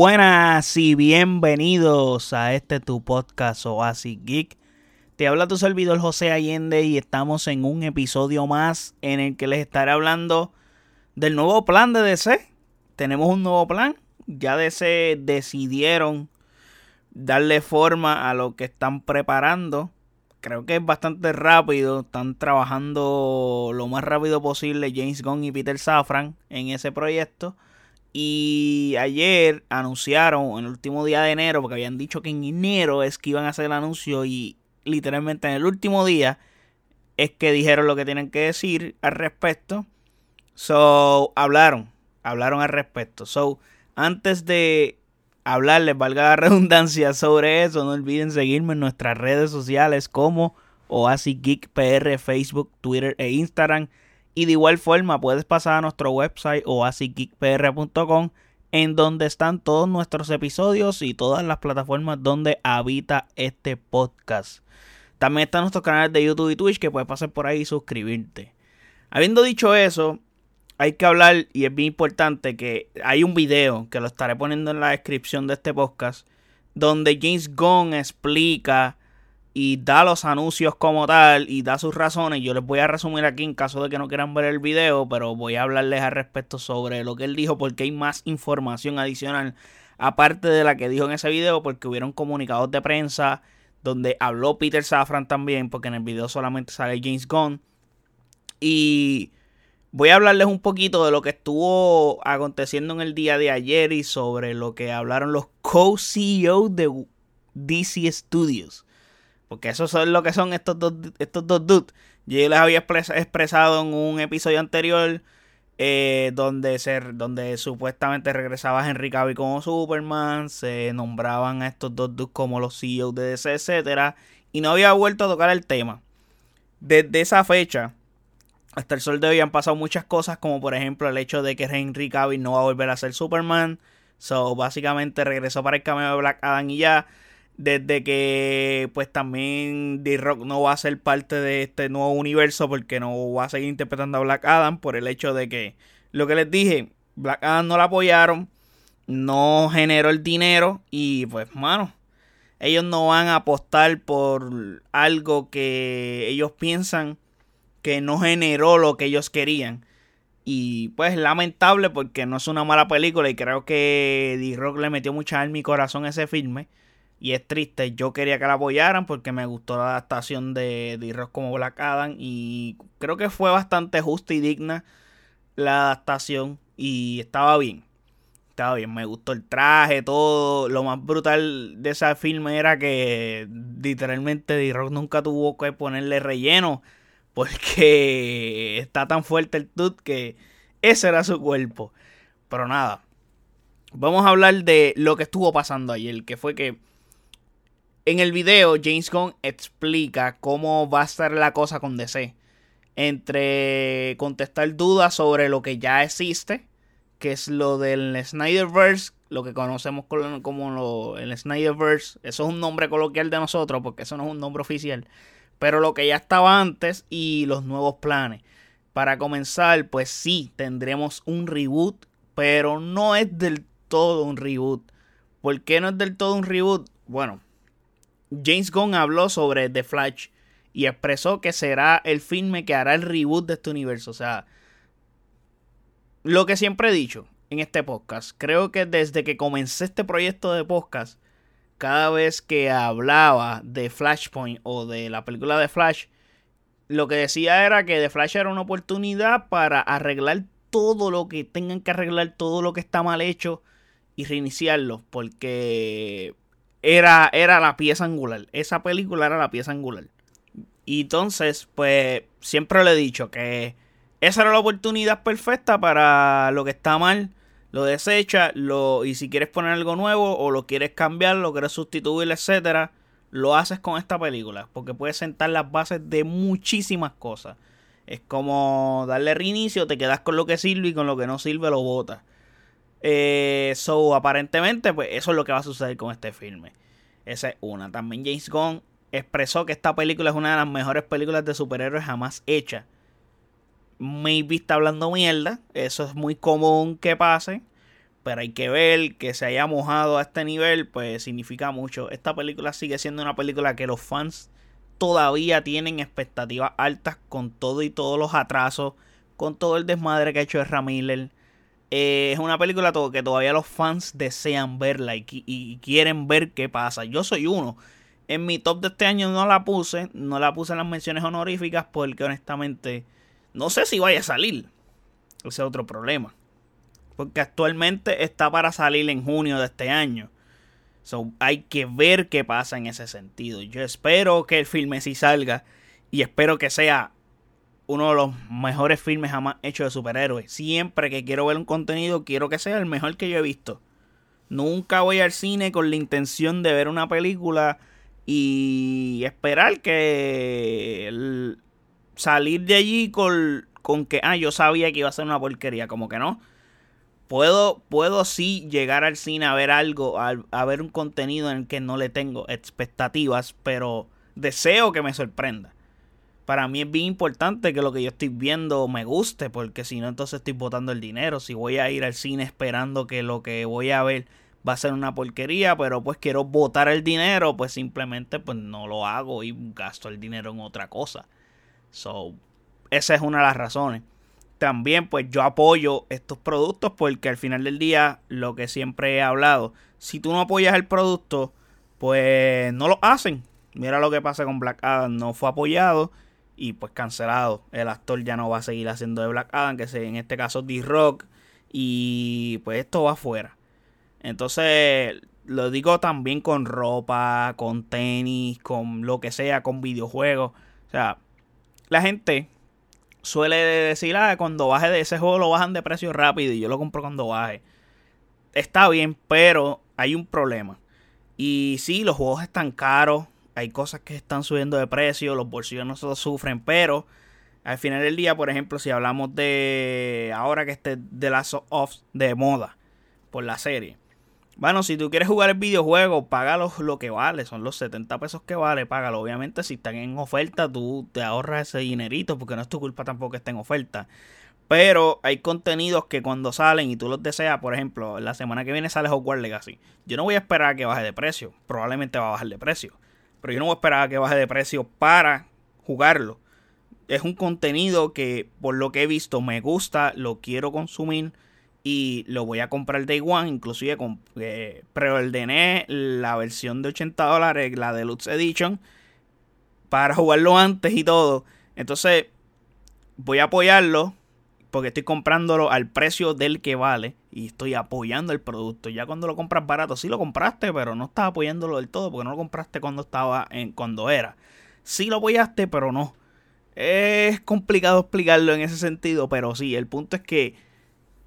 Buenas y bienvenidos a este tu podcast Oasis Geek. Te habla tu servidor José Allende y estamos en un episodio más en el que les estaré hablando del nuevo plan de DC. Tenemos un nuevo plan. Ya DC decidieron darle forma a lo que están preparando. Creo que es bastante rápido. Están trabajando lo más rápido posible James Gunn y Peter Safran en ese proyecto. Y ayer anunciaron, en el último día de enero, porque habían dicho que en enero es que iban a hacer el anuncio y literalmente en el último día es que dijeron lo que tienen que decir al respecto. So, hablaron, hablaron al respecto. So, antes de hablarles, valga la redundancia sobre eso, no olviden seguirme en nuestras redes sociales como Oasis Geek PR, Facebook, Twitter e Instagram. Y de igual forma puedes pasar a nuestro website oasisgeekpr.com en donde están todos nuestros episodios y todas las plataformas donde habita este podcast. También están nuestros canales de YouTube y Twitch que puedes pasar por ahí y suscribirte. Habiendo dicho eso, hay que hablar y es bien importante que hay un video que lo estaré poniendo en la descripción de este podcast donde James Gunn explica y da los anuncios como tal y da sus razones. Yo les voy a resumir aquí en caso de que no quieran ver el video, pero voy a hablarles al respecto sobre lo que él dijo porque hay más información adicional aparte de la que dijo en ese video porque hubieron comunicados de prensa donde habló Peter Safran también porque en el video solamente sale James Gunn y voy a hablarles un poquito de lo que estuvo aconteciendo en el día de ayer y sobre lo que hablaron los co-CEOs de DC Studios. Porque eso es lo que son estos dos, estos dos dudes. Yo les había expresado en un episodio anterior eh, donde, se, donde supuestamente regresaba Henry Cavill como Superman, se nombraban a estos dos dudes como los CEOs de DC, etc. Y no había vuelto a tocar el tema. Desde esa fecha hasta el sol de hoy han pasado muchas cosas, como por ejemplo el hecho de que Henry Cavill no va a volver a ser Superman. So, básicamente regresó para el cameo de Black Adam y ya desde que pues también D-Rock no va a ser parte de este nuevo universo porque no va a seguir interpretando a Black Adam por el hecho de que lo que les dije, Black Adam no la apoyaron, no generó el dinero y pues mano, ellos no van a apostar por algo que ellos piensan que no generó lo que ellos querían. Y pues lamentable porque no es una mala película y creo que D-Rock le metió mucha alma y corazón a ese filme. Y es triste, yo quería que la apoyaran porque me gustó la adaptación de D-Rock como Black Adam. Y creo que fue bastante justa y digna la adaptación. Y estaba bien. Estaba bien, me gustó el traje, todo. Lo más brutal de ese filme era que literalmente D-Rock nunca tuvo que ponerle relleno. Porque está tan fuerte el tut que ese era su cuerpo. Pero nada. Vamos a hablar de lo que estuvo pasando ayer. Que fue que en el video, James Gunn explica cómo va a estar la cosa con DC. Entre contestar dudas sobre lo que ya existe, que es lo del Snyderverse, lo que conocemos como el Snyderverse. Eso es un nombre coloquial de nosotros, porque eso no es un nombre oficial. Pero lo que ya estaba antes y los nuevos planes. Para comenzar, pues sí, tendremos un reboot, pero no es del todo un reboot. ¿Por qué no es del todo un reboot? Bueno, James Gunn habló sobre The Flash y expresó que será el filme que hará el reboot de este universo. O sea, lo que siempre he dicho en este podcast, creo que desde que comencé este proyecto de podcast, cada vez que hablaba de Flashpoint o de la película de Flash, lo que decía era que The Flash era una oportunidad para arreglar todo lo que tengan que arreglar, todo lo que está mal hecho y reiniciarlo. Porque era, era la pieza angular. Esa película era la pieza angular. Y entonces, pues, siempre le he dicho que esa era la oportunidad perfecta para lo que está mal. Lo desecha, lo, y si quieres poner algo nuevo o lo quieres cambiar, lo quieres sustituir, etcétera, lo haces con esta película. Porque puedes sentar las bases de muchísimas cosas. Es como darle reinicio, te quedas con lo que sirve y con lo que no sirve lo botas. Eh, so, aparentemente, pues eso es lo que va a suceder con este filme. Esa es una. También James Gunn expresó que esta película es una de las mejores películas de superhéroes jamás hecha. Maybe está hablando mierda. Eso es muy común que pase. pero hay que ver que se haya mojado a este nivel, pues significa mucho. Esta película sigue siendo una película que los fans todavía tienen expectativas altas con todo y todos los atrasos, con todo el desmadre que ha hecho Miller. Eh, es una película que todavía los fans desean verla y, quieren ver qué pasa. Yo soy uno. En mi top de este año no la puse, no la puse en las menciones honoríficas porque honestamente no sé si vaya a salir. Ese es otro problema. Porque actualmente está para salir en junio de este año. So, hay que ver qué pasa en ese sentido. Yo espero que el filme sí salga. Y espero que sea uno de los mejores filmes jamás hechos de superhéroes. Siempre que quiero ver un contenido, quiero que sea el mejor que yo he visto. Nunca voy al cine con la intención de ver una película y esperar que salir de allí con, con que, ah, yo sabía que iba a ser una porquería. Como que no. Puedo, puedo sí llegar al cine a ver algo, a, ver un contenido en el que no le tengo expectativas, pero deseo que me sorprenda. Para mí es bien importante que lo que yo estoy viendo me guste, porque si no, entonces estoy botando el dinero. Si voy a ir al cine esperando que lo que voy a ver va a ser una porquería, pero pues quiero botar el dinero, pues simplemente pues no lo hago y gasto el dinero en otra cosa. So, esa es una de las razones también pues yo apoyo estos productos porque al final del día lo que siempre he hablado, si tú no apoyas el producto, pues no lo hacen. Mira lo que pasa con Black Adam, no fue apoyado y pues cancelado. El actor ya no va a seguir haciendo de Black Adam, que es en este caso D-Rock y pues esto va afuera. Entonces, lo digo también con ropa, con tenis, con lo que sea, con videojuegos. O sea, la gente suele decir, ah, cuando baje de ese juego lo bajan de precio rápido y yo lo compro cuando baje. Está bien, pero hay un problema. Y sí, los juegos están caros, hay cosas que están subiendo de precio, los bolsillos no se sufren, pero al final del día, por ejemplo, si hablamos de ahora que esté de Last of de moda por la serie, bueno, si tú quieres jugar el videojuego, págalo lo que vale. Son los 70 pesos que vale, págalo. Obviamente, si están en oferta, tú te ahorras ese dinerito porque no es tu culpa tampoco que esté en oferta. Pero hay contenidos que cuando salen y tú los deseas, por ejemplo, la semana que viene sale Hogwarts Legacy. Yo no voy a esperar a que baje de precio. Probablemente va a bajar de precio. Pero yo no voy a esperar a que baje de precio para jugarlo. Es un contenido que, por lo que he visto, me gusta, lo quiero consumir y lo voy a comprar Day One. Inclusive eh, preordené la versión de 80 dólares, la Deluxe Edition, para jugarlo antes y todo. Entonces, voy a apoyarlo porque estoy comprándolo al precio del que vale y estoy apoyando el producto. Ya cuando lo compras barato, sí lo compraste, pero no estás apoyándolo del todo porque no lo compraste cuando estaba en cuando era. Sí lo apoyaste, pero no. Es complicado explicarlo en ese sentido, pero sí, el punto es que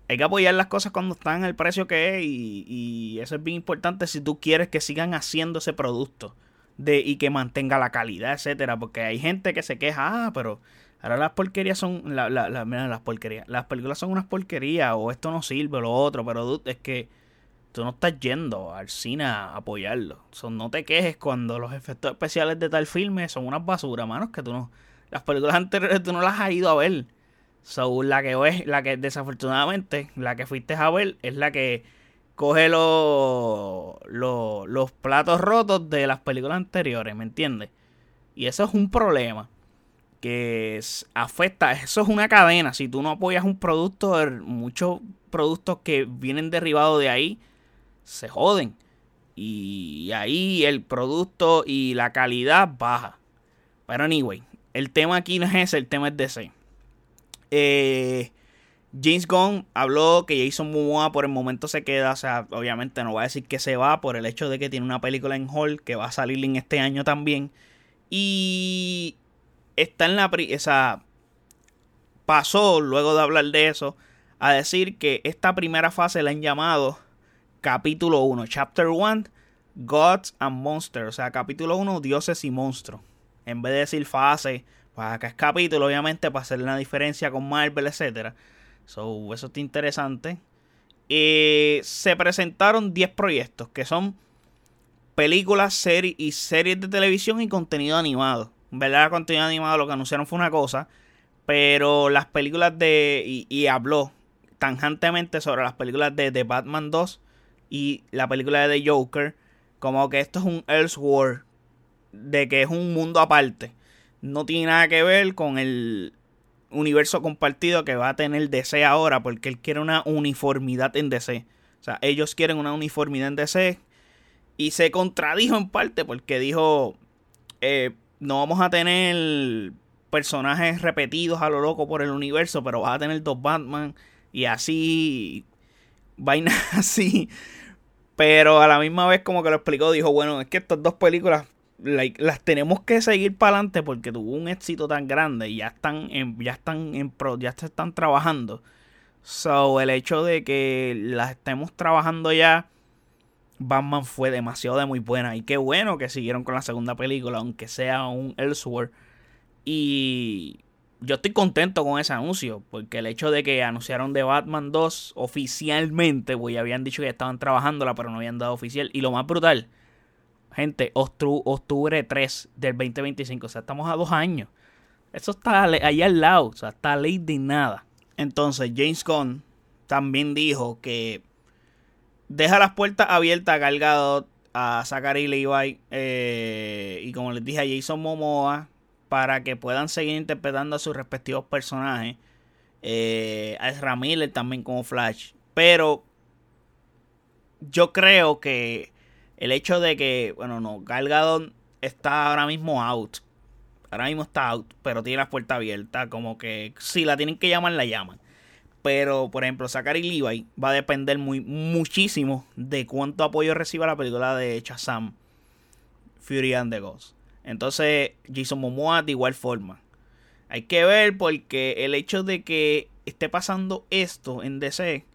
hay que apoyar las cosas cuando están el precio que es y, eso es bien importante si tú quieres que sigan haciendo ese producto de, y que mantenga la calidad, etcétera, porque hay gente que se queja, ah, pero ahora las porquerías son, la, la, las porquerías, las películas son unas porquerías o esto no sirve o lo otro, pero es que tú no estás yendo al cine a apoyarlo. no te quejes cuando los efectos especiales de tal filme son unas basuras, manos, que tú no, las películas anteriores tú no las has ido a ver. So, la que es, la que desafortunadamente, la que fuiste a ver, es la que coge los, los, platos rotos de las películas anteriores, ¿me entiendes? Y eso es un problema que afecta, eso es una cadena. Si tú no apoyas un producto, muchos productos que vienen derivados de ahí se joden. Y ahí el producto y la calidad baja. Pero anyway, el tema aquí no es ese, el tema es DC. Eh, James Gunn habló que Jason Momoa por el momento se queda, o sea, obviamente no va a decir que se va por el hecho de que tiene una película en Hall que va a salir en este año también. Y está en la... Esa, pasó luego de hablar de eso a decir que esta primera fase la han llamado capítulo 1, chapter 1, Gods and Monsters, o sea, capítulo 1, dioses y monstruos. En vez de decir fase para acá es capítulo, obviamente, para hacer una diferencia con Marvel, etc. So, eso está interesante. Eh, se presentaron 10 proyectos que son películas, series y series de televisión y contenido animado. ¿Verdad? Contenido animado lo que anunciaron fue una cosa, pero las películas de. Y, y habló tangentemente sobre las películas de The Batman 2 y la película de The Joker. Como que esto es un Elseworld. De que es un mundo aparte. No tiene nada que ver con el universo compartido que va a tener DC ahora. Porque él quiere una uniformidad en DC. O sea, ellos quieren una uniformidad en DC. Y se contradijo en parte porque dijo, eh, no vamos a tener personajes repetidos a lo loco por el universo, pero vas a tener dos Batman y así, vainas así. Pero a la misma vez como que lo explicó, dijo, bueno, es que estas dos películas las tenemos que seguir para adelante porque tuvo un éxito tan grande y ya están en, ya están en pro, ya se están trabajando. So, el hecho de que las estemos trabajando ya Batman fue demasiado de muy buena. Y qué bueno que siguieron con la segunda película, aunque sea un Elseworld. Y yo estoy contento con ese anuncio, porque el hecho de que anunciaron de Batman 2 oficialmente, pues ya habían dicho que estaban trabajándola, pero no habían dado oficial. Y lo más brutal, gente, octubre 3 del 2025, o sea, estamos a dos años. Eso está ahí al lado, o sea, está ley de nada. Entonces, James Gunn también dijo que deja las puertas abiertas a Galgado, a Zachary Levi eh, y como les dije a Jason Momoa para que puedan seguir interpretando a sus respectivos personajes. Eh, a Ezra Miller también como Flash. Pero yo creo que el hecho de que, bueno, no, Gal está ahora mismo out. Ahora mismo está out, pero tiene las puertas abiertas. Como que si la tienen que llamar, la llaman. Pero, por ejemplo, Zachary Levi va a depender muy, muchísimo de cuánto apoyo reciba la película de Shazam, Fury and the Ghost. Entonces, Jason Momoa de igual forma. Hay que ver porque el hecho de que esté pasando esto en DC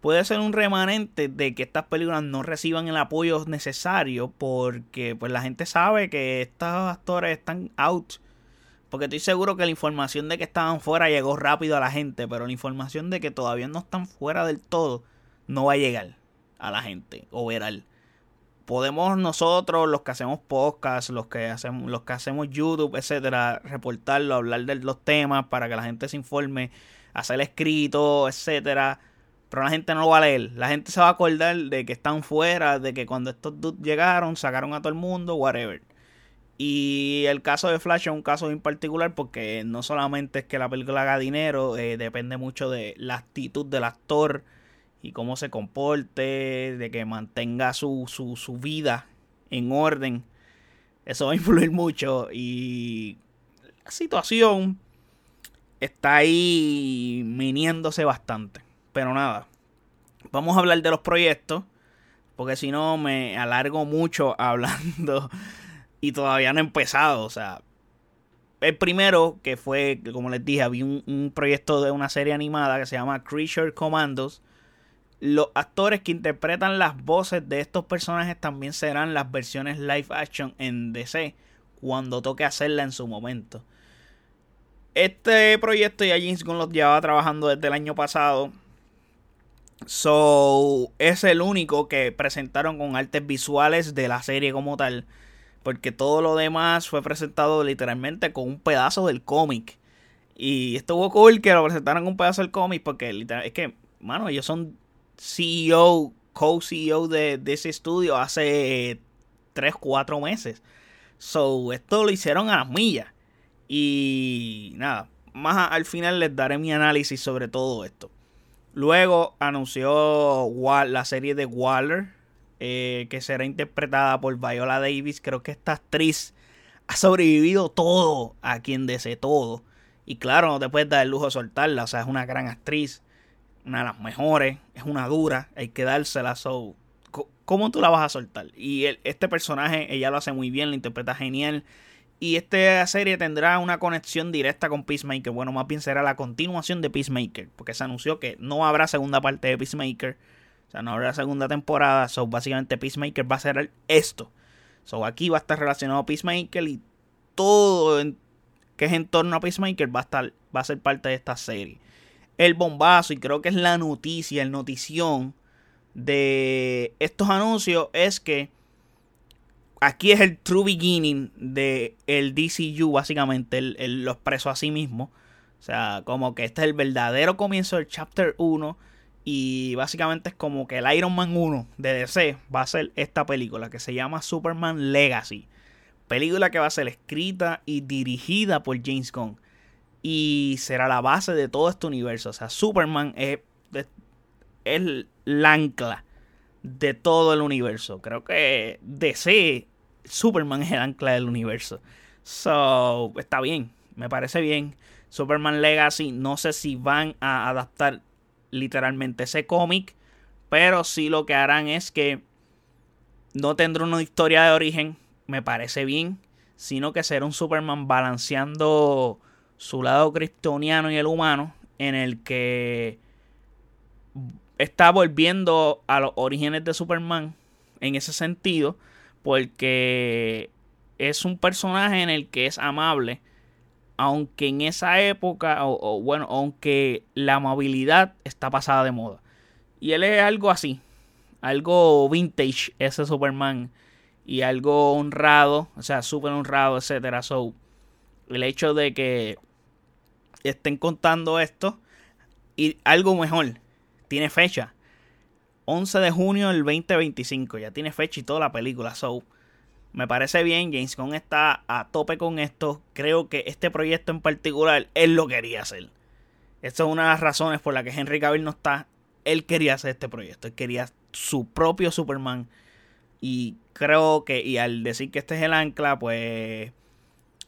puede ser un remanente de que estas películas no reciban el apoyo necesario porque pues la gente sabe que estos actores están out porque estoy seguro que la información de que estaban fuera llegó rápido a la gente, pero la información de que todavía no están fuera del todo no va a llegar a la gente o veral. Podemos nosotros, los que hacemos podcast, los que hacemos, los que hacemos YouTube, etcétera, reportarlo, hablar de los temas para que la gente se informe, hacer escrito, etcétera. Pero la gente no lo va a leer. La gente se va a acordar de que están fuera, de que cuando estos dudes llegaron, sacaron a todo el mundo, whatever. Y el caso de Flash es un caso en particular porque no solamente es que la película haga dinero, eh, depende mucho de la actitud del actor y cómo se comporte, de que mantenga su, su, su vida en orden. Eso va a influir mucho y la situación está ahí miniéndose bastante. Pero nada, vamos a hablar de los proyectos porque si no me alargo mucho hablando y todavía no ha empezado. O sea, el primero que fue, como les dije, había un, proyecto de una serie animada que se llama Creature Commandos. Los actores que interpretan las voces de estos personajes también serán las versiones live action en DC cuando toque hacerla en su momento. Este proyecto ya James Gunn lo llevaba trabajando desde el año pasado. So, es el único que presentaron con artes visuales de la serie como tal. Porque todo lo demás fue presentado literalmente con un pedazo del cómic. Y estuvo cool que lo presentaran con un pedazo del cómic. Porque es que, mano, ellos son CEO, co-CEO de, ese estudio hace 3, 4 meses. So, esto lo hicieron a las millas. Y nada, más al final les daré mi análisis sobre todo esto. Luego anunció la serie de Waller, eh, que será interpretada por Viola Davis. Creo que esta actriz ha sobrevivido todo a quien desee todo. Y claro, no te puedes dar el lujo de soltarla. O sea, es una gran actriz, una de las mejores, es una dura, hay que dársela. So, ¿Cómo tú la vas a soltar? Y este personaje, ella lo hace muy bien, la interpreta genial. Y esta serie tendrá una conexión directa con Peacemaker. Bueno, más bien será la continuación de Peacemaker. Porque se anunció que no habrá segunda parte de Peacemaker. O sea, no habrá segunda temporada. So, básicamente Peacemaker va a ser esto. So, aquí va a estar relacionado Peacemaker y todo que es en torno a Peacemaker va a, estar, va a ser parte de esta serie. El bombazo, y creo que es la noticia, el notición de estos anuncios es que aquí es el true beginning de el DCU, básicamente, el, lo expreso a sí mismo. O sea, como que este es el verdadero comienzo del Chapter 1. Y básicamente es como que el Iron Man 1 de DC va a ser esta película que se llama Superman Legacy. Película que va a ser escrita y dirigida por James Gunn. Y será la base de todo este universo. O sea, Superman es, es, es la ancla de todo el universo. Creo que DC, Superman es el ancla del universo. So, está bien, me parece bien. Superman Legacy, no sé si van a adaptar literalmente ese cómic, pero sí lo que harán es que no tendrá una historia de origen, me parece bien, sino que será un Superman balanceando su lado kryptoniano y el humano, en el que está volviendo a los orígenes de Superman en ese sentido, porque es un personaje en el que es amable, aunque en esa época, o, bueno, aunque la amabilidad está pasada de moda. Y él es algo así, algo vintage, ese Superman, y algo honrado, o sea, súper honrado, etcétera. So, el hecho de que estén contando esto, y algo mejor, tiene fecha. 11 de junio del 2025. Ya tiene fecha y toda la película. So, me parece bien. James Gunn está a tope con esto. Creo que este proyecto en particular él lo quería hacer. Esta es una de las razones por la que Henry Cavill no está. Él quería hacer este proyecto. Él quería su propio Superman. Y creo que, y al decir que este es el ancla, pues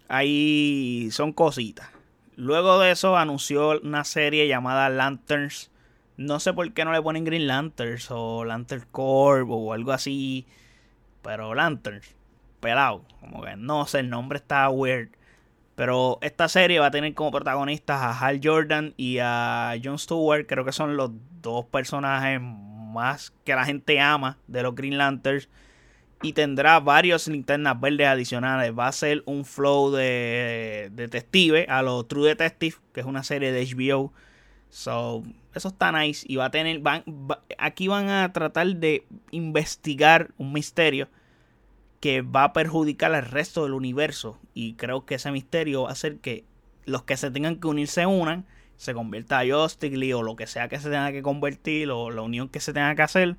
ahí son cositas. Luego de eso anunció una serie llamada Lanterns no sé por qué no le ponen Green Lanterns o Lantern Corp o algo así. Pero Lanterns, pelado. Como que no sé, el nombre está weird. Pero esta serie va a tener como protagonistas a Hal Jordan y a Jon Stewart. Creo que son los dos personajes más que la gente ama de los Green Lanterns. Y tendrá varios linternas verdes adicionales. Va a ser un flow de detective a lo True Detective, que es una serie de HBO. So, eso está nice. Y va a tener. Van, aquí van a tratar de investigar un misterio que va a perjudicar al resto del universo. Y creo que ese misterio va a hacer que los que se tengan que unir se unan. Se convierta a Justice o lo que sea que se tenga que convertir. O la unión que se tenga que hacer.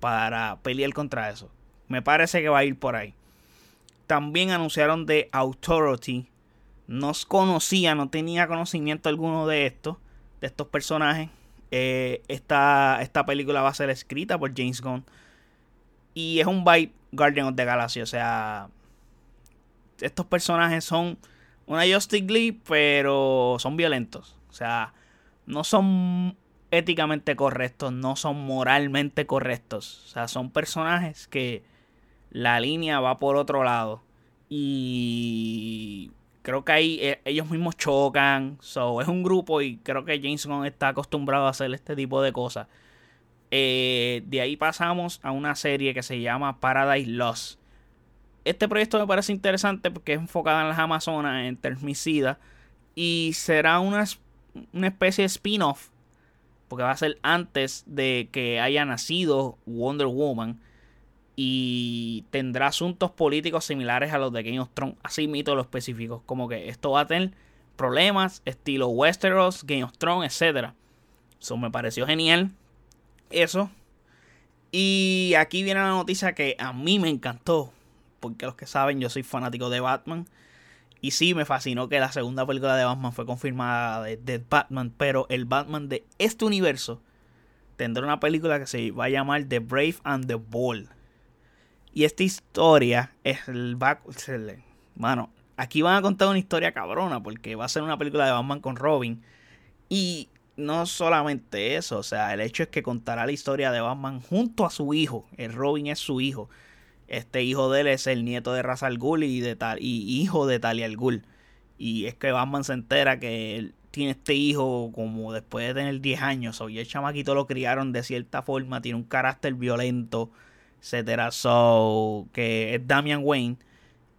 Para pelear contra eso. Me parece que va a ir por ahí. También anunciaron de Authority. No conocía, no tenía conocimiento alguno de esto. De estos personajes eh, esta, esta película va a ser escrita por James Gunn. Y es un vibe Guardian of the Galaxy. O sea, estos personajes son una Justice League, pero son violentos. O sea, no son éticamente correctos, no son moralmente correctos. O sea, son personajes que la línea va por otro lado. Y creo que ahí eh, ellos mismos chocan. So, es un grupo y creo que James Gunn está acostumbrado a hacer este tipo de cosas. Eh, de ahí pasamos a una serie que se llama Paradise Lost. Este proyecto me parece interesante porque es enfocado en las Amazonas, en termicida. Y será una, una especie de spin-off. Porque va a ser antes de que haya nacido Wonder Woman y tendrá asuntos políticos similares a los de Game of Thrones. Así mito lo específico. Como que esto va a tener problemas estilo Westeros, Game of Thrones, etc. Eso me pareció genial. Eso. Y aquí viene la noticia que a mí me encantó. Porque los que saben, yo soy fanático de Batman. Y sí, me fascinó que la segunda película de Batman fue confirmada de, Batman. Pero el Batman de este universo tendrá una película que se va a llamar The Brave and the Bold y esta historia es el back. Bueno, aquí van a contar una historia cabrona. Porque va a ser una película de Batman con Robin. Y no solamente eso. O sea, el hecho es que contará la historia de Batman junto a su hijo. El Robin es su hijo. Este hijo de él es el nieto de Ra's al Ghul y, de tal, y hijo de Talia al Ghul. Y es que Batman se entera que él tiene este hijo como después de tener 10 años. Y el chamaquito lo criaron de cierta forma. Tiene un carácter violento etcétera. So, que es Damian Wayne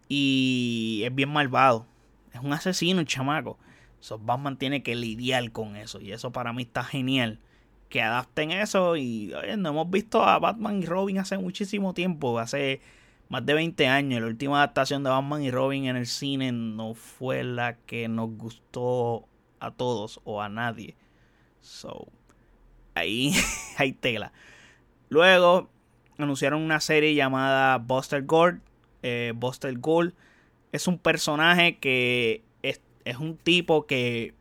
y es bien malvado. Es un asesino el chamaco. So, Batman tiene que lidiar con eso y eso para mí está genial. Que adapten eso y no hemos visto a Batman y Robin hace muchísimo tiempo, hace más de 20 años. La última adaptación de Batman y Robin en el cine no fue la que nos gustó a todos o a nadie. So, ahí hay tela. Luego anunciaron una serie llamada Buster Gold. Eh, Buster Gold es un personaje que es, un tipo que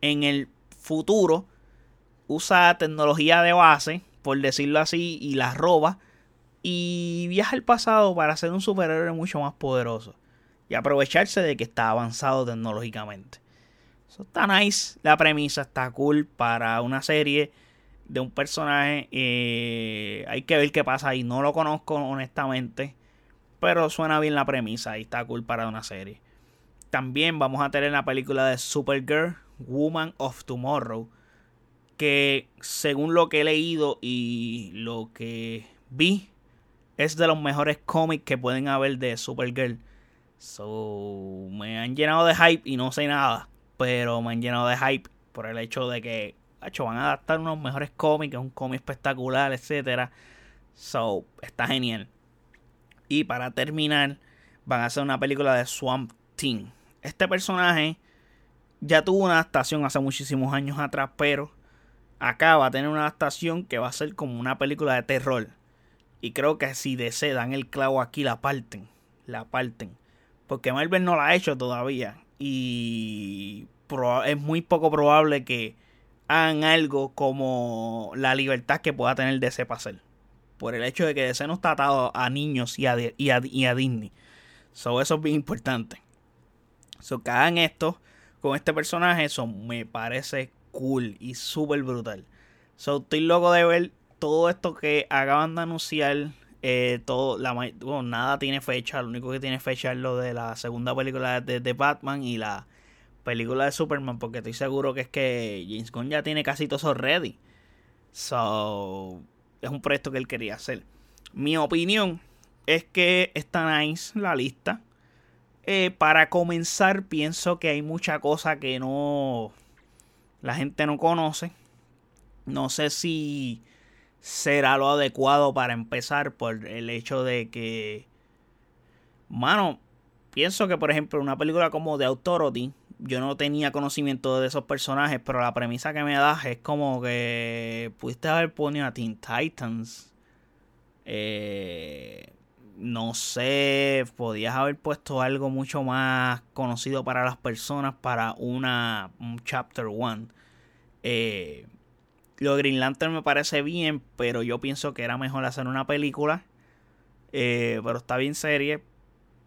en el futuro usa tecnología de base, por decirlo así, y la roba. Y viaja al pasado para ser un superhéroe mucho más poderoso. Y aprovecharse de que está avanzado tecnológicamente. Eso está nice. La premisa está cool para una serie de un personaje. Eh, hay que ver qué pasa ahí. No lo conozco honestamente. Pero suena bien la premisa y está cool para una serie. También vamos a tener la película de Supergirl, Woman of Tomorrow. Que según lo que he leído y lo que vi, es de los mejores cómics que pueden haber de Supergirl. So, me han llenado de hype y no sé nada. Pero me han llenado de hype por el hecho de que hecho, van a adaptar unos mejores cómics, un cómic espectacular, etcétera. So, está genial. Y para terminar, van a hacer una película de Swamp Thing. Este personaje ya tuvo una adaptación hace muchísimos años atrás, pero acá va a tener una adaptación que va a ser como una película de terror. Y creo que si DC dan el clavo aquí, la parten. La parten. Porque Marvel no la ha hecho todavía. Y es muy poco probable que hagan algo como la libertad que pueda tener DC para hacer. Por el hecho de que DC no está atado a niños y a, Disney. So, eso es bien importante. So, que hagan esto con este personaje, eso me parece cool y súper brutal. So, estoy loco de ver todo esto que acaban de anunciar. Eh, todo, la, bueno, nada tiene fecha. Lo único que tiene fecha es lo de la segunda película de, de Batman y la película de Superman. Porque estoy seguro que es que James Gunn ya tiene casi todo eso ready. So, es un proyecto que él quería hacer. Mi opinión es que está nice la lista. Eh, para comenzar, pienso que hay mucha cosa que no. La gente no conoce. No sé si será lo adecuado para empezar por el hecho de que. Mano, pienso que por ejemplo una película como The Authority, yo no tenía conocimiento de esos personajes, pero la premisa que me das es como que pudiste haber ponido a Teen Titans. Eh, no sé, podías haber puesto algo mucho más conocido para las personas para una un chapter 1. Eh, lo de Green Lantern me parece bien, pero yo pienso que era mejor hacer una película. Eh, pero está bien serie.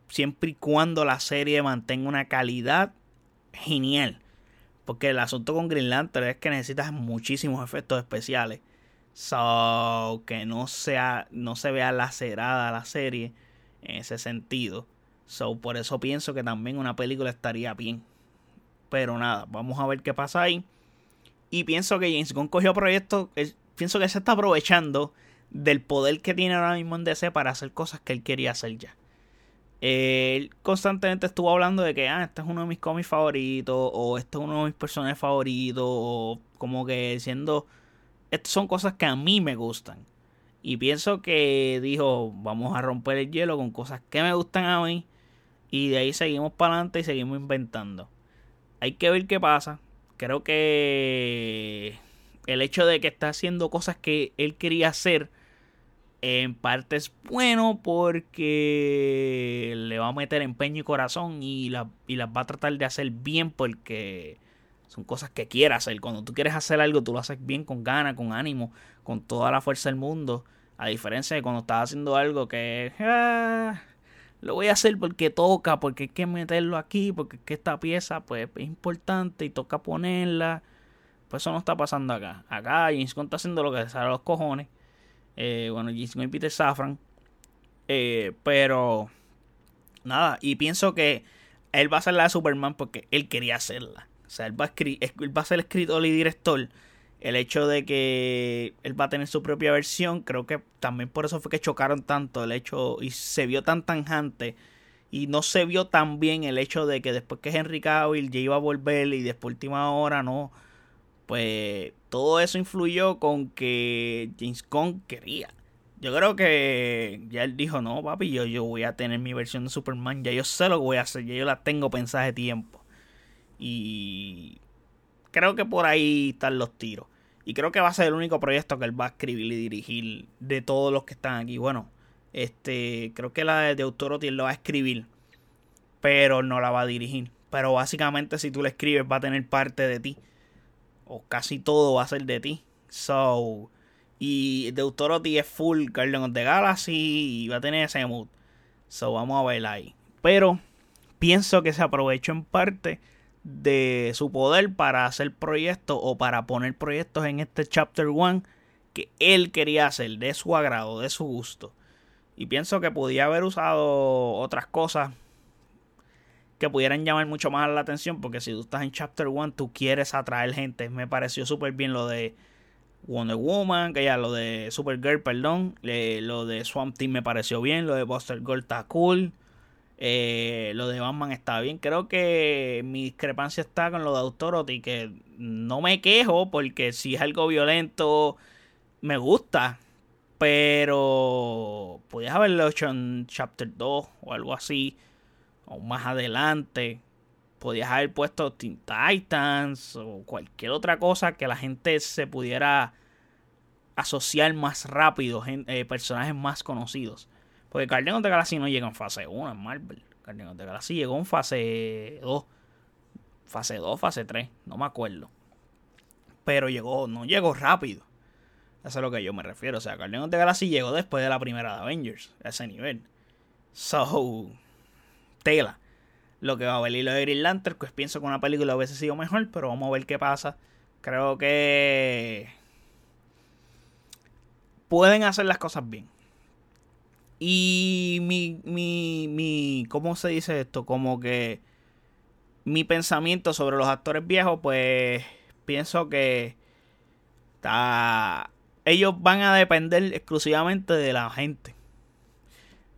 Siempre y cuando la serie mantenga una calidad genial. Porque el asunto con Green Lantern es que necesitas muchísimos efectos especiales. So, que no, sea, no se vea lacerada la serie en ese sentido. So, por eso pienso que también una película estaría bien. Pero nada, vamos a ver qué pasa ahí. Y pienso que James Gunn cogió proyectos. Pienso que se está aprovechando del poder que tiene ahora mismo en DC para hacer cosas que él quería hacer ya. Él constantemente estuvo hablando de que ah, este es uno de mis cómics favoritos, o este es uno de mis personajes favoritos, o como que diciendo estas son cosas que a mí me gustan. Y pienso que dijo, vamos a romper el hielo con cosas que me gustan a mí. Y de ahí seguimos para adelante y seguimos inventando. Hay que ver qué pasa. Creo que el hecho de que está haciendo cosas que él quería hacer, en parte es bueno porque le va a meter empeño y corazón y, la, y las va a tratar de hacer bien porque son cosas que quiere hacer. Cuando tú quieres hacer algo, tú lo haces bien, con ganas, con ánimo, con toda la fuerza del mundo. A diferencia de cuando estás haciendo algo que ah, lo voy a hacer porque toca, porque hay que meterlo aquí, porque es que esta pieza pues es importante y toca ponerla. Pues eso no está pasando acá. Acá James está haciendo lo que sale a los cojones. Eh, bueno, James y Peter Safran. Eh, pero nada, y pienso que él va a hacer la de Superman porque él quería hacerla. O sea, él va, a ser escritor y director. El hecho de que él va a tener su propia versión, creo que también por eso fue que chocaron tanto el hecho y se vio tan tanjante y no se vio tan bien el hecho de que después que Henry Cavill ya iba a volver y después última hora no, pues todo eso influyó con que James Gunn quería. Yo creo que ya él dijo, no, papi, yo, yo voy a tener mi versión de Superman, ya yo sé lo que voy a hacer, ya yo la tengo pensada de tiempo. Y creo que por ahí están los tiros. Y creo que va a ser el único proyecto que él va a escribir y dirigir de todos los que están aquí. Bueno, este, creo que la de Autorotti él lo va a escribir, pero no la va a dirigir. Pero básicamente si tú le escribes va a tener parte de ti. O casi todo va a ser de ti. So, y Deutorotti es full Guardian of the Galaxy y va a tener ese mood. So, vamos a ver ahí. Pero pienso que se aprovechó en parte de su poder para hacer proyectos o para poner proyectos en este Chapter 1 que él quería hacer, de su agrado, de su gusto. Y pienso que podía haber usado otras cosas que pudieran llamar mucho más la atención, porque si tú estás en Chapter 1, tú quieres atraer gente. Me pareció súper bien lo de Wonder Woman, que ya lo de Supergirl, perdón, lo de Swamp Team me pareció bien, lo de Buster Gold está cool. Eh, lo de Batman está bien. Creo que mi discrepancia está con lo de Authority, que no me quejo porque si es algo violento, me gusta. Pero podías haberlo hecho en Chapter 2 o algo así. O más adelante. Podías haber puesto Teen Titans o cualquier otra cosa que la gente se pudiera asociar más rápido. Eh, personajes más conocidos. Porque Guardian of the Galaxy no llega en fase 1 en Marvel. Guardian of the Galaxy llegó en fase 2. Fase 2, fase 3. No me acuerdo. Pero llegó, no llegó rápido. Eso es a lo que yo me refiero. O sea, Guardian of the Galaxy llegó después de la primera de Avengers. A ese nivel. So, tela. Lo que va a venir lo de Green Lantern, pues pienso que una película hubiese sido mejor, pero vamos a ver qué pasa. Creo que pueden hacer las cosas bien. Y mi, mi, mi, ¿cómo se dice esto? Como que mi pensamiento sobre los actores viejos, pues pienso que ellos van a depender exclusivamente de la gente.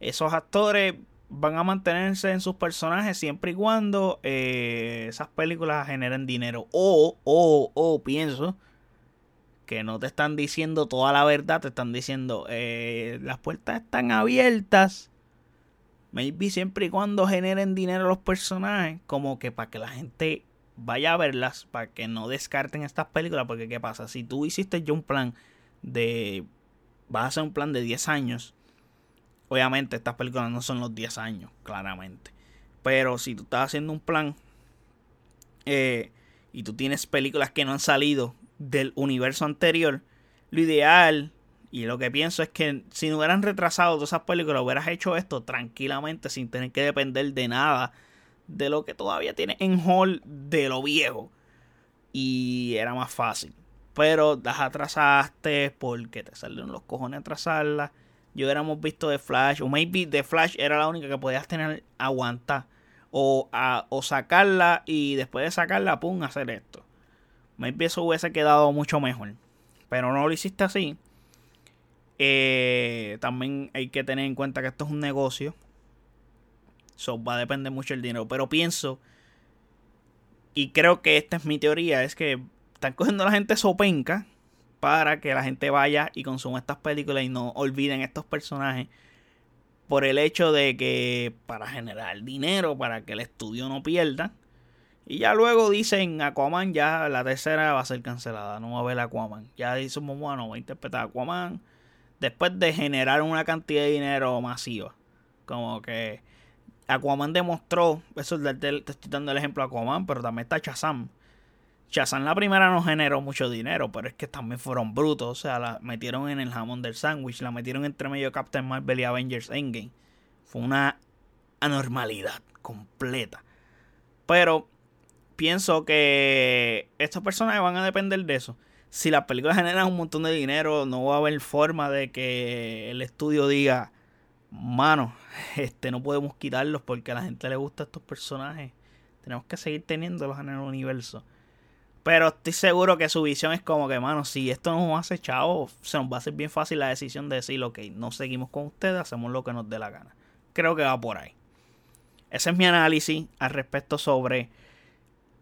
Esos actores van a mantenerse en sus personajes siempre y cuando eh, esas películas generen dinero. O, o, o pienso que no te están diciendo toda la verdad, te están diciendo eh, las puertas están abiertas. Maybe siempre y cuando generen dinero los personajes, como que para que la gente vaya a verlas, para que no descarten estas películas, porque ¿qué pasa? Si tú hiciste ya un plan de... vas a hacer un plan de 10 años, obviamente estas películas no son los 10 años, claramente. Pero si tú estás haciendo un plan eh, y tú tienes películas que no han salido del universo anterior, lo ideal y lo que pienso es que si no hubieran retrasado todas esas películas, hubieras hecho esto tranquilamente sin tener que depender de nada de lo que todavía tiene en hall de lo viejo. Y era más fácil. Pero las atrasaste porque te salieron los cojones atrasarlas. Yo hubiéramos visto The Flash, o maybe The Flash era la única que podías tener aguantar. O, o sacarla y después de sacarla, pum, hacer esto. Maybe eso hubiese quedado mucho mejor. Pero no lo hiciste así. Eh, también hay que tener en cuenta que esto es un negocio. So, va a depender mucho el dinero. Pero pienso, y creo que esta es mi teoría, es que están cogiendo a la gente sopenca para que la gente vaya y consuma estas películas y no olviden estos personajes. Por el hecho de que para generar dinero, para que el estudio no pierda, y ya luego dicen Aquaman, ya la tercera va a ser cancelada, no va a haber Aquaman. Ya dicen, bueno, va a interpretar Aquaman después de generar una cantidad de dinero masiva. Como que Aquaman demostró, eso te, estoy dando el ejemplo de Aquaman, pero también está Shazam. Shazam la primera no generó mucho dinero, pero es que también fueron brutos. O sea, la metieron en el jamón del sándwich, la metieron entre medio de Captain Marvel y Avengers Endgame. Fue una anormalidad completa. Pero pienso que estas personas van a depender de eso. Si las películas generan un montón de dinero, no va a haber forma de que el estudio diga, mano, este no podemos quitarlos porque a la gente le gusta estos personajes. Tenemos que seguir teniéndolos en el universo. Pero estoy seguro que su visión es como que, mano, si esto nos hace chavo, se nos va a hacer bien fácil la decisión de decir, ok, no seguimos con ustedes, hacemos lo que nos dé la gana. Creo que va por ahí. Ese es mi análisis al respecto sobre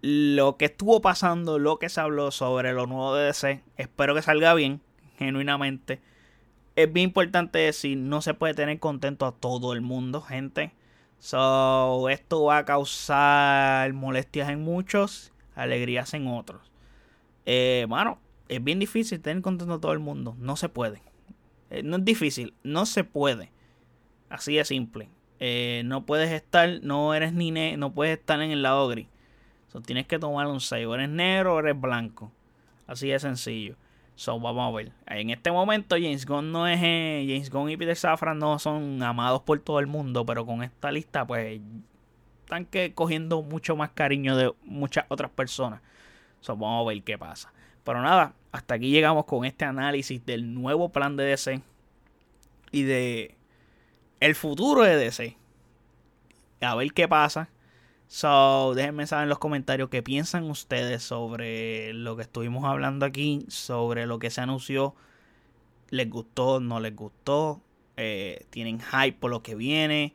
lo que estuvo pasando, lo que se habló sobre lo nuevo de DC. Espero que salga bien, genuinamente. Es bien importante decir, no se puede tener contento a todo el mundo, gente. So, esto va a causar molestias en muchos, alegrías en otros. Eh, mano, es bien difícil tener contento a todo el mundo. No se puede. Eh, no es difícil, no se puede. Así de simple. Eh, no puedes estar, no eres ni ne no puedes estar en el lado gris. Tienes que tomar un 6. O eres negro o eres blanco. Así de sencillo. So, vamos a ver. En este momento, James Gunn no es. Eh, James Gunn y Peter Safran no son amados por todo el mundo. Pero con esta lista, pues. Están que cogiendo mucho más cariño de muchas otras personas. So, vamos a ver qué pasa. Pero nada, hasta aquí llegamos con este análisis del nuevo plan de DC. Y de. El futuro de DC. A ver qué pasa. So, déjenme saber en los comentarios qué piensan ustedes sobre lo que estuvimos hablando aquí, sobre lo que se anunció. ¿Les gustó? ¿No les gustó? Eh, ¿Tienen hype por lo que viene?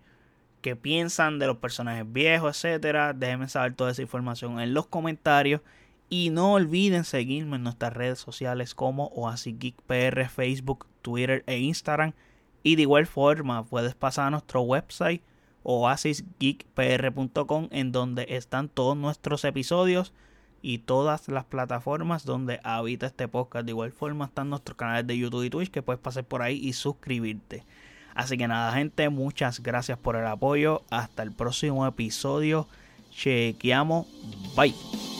¿Qué piensan de los personajes viejos, etcétera? Déjenme saber toda esa información en los comentarios. Y no olviden seguirme en nuestras redes sociales como PR, Facebook, Twitter e Instagram. Y de igual forma, puedes pasar a nuestro website oasisgeekpr.com en donde están todos nuestros episodios y todas las plataformas donde habita este podcast. De igual forma están nuestros canales de YouTube y Twitch que puedes pasar por ahí y suscribirte. Así que nada gente, muchas gracias por el apoyo. Hasta el próximo episodio. Chequeamos. Bye.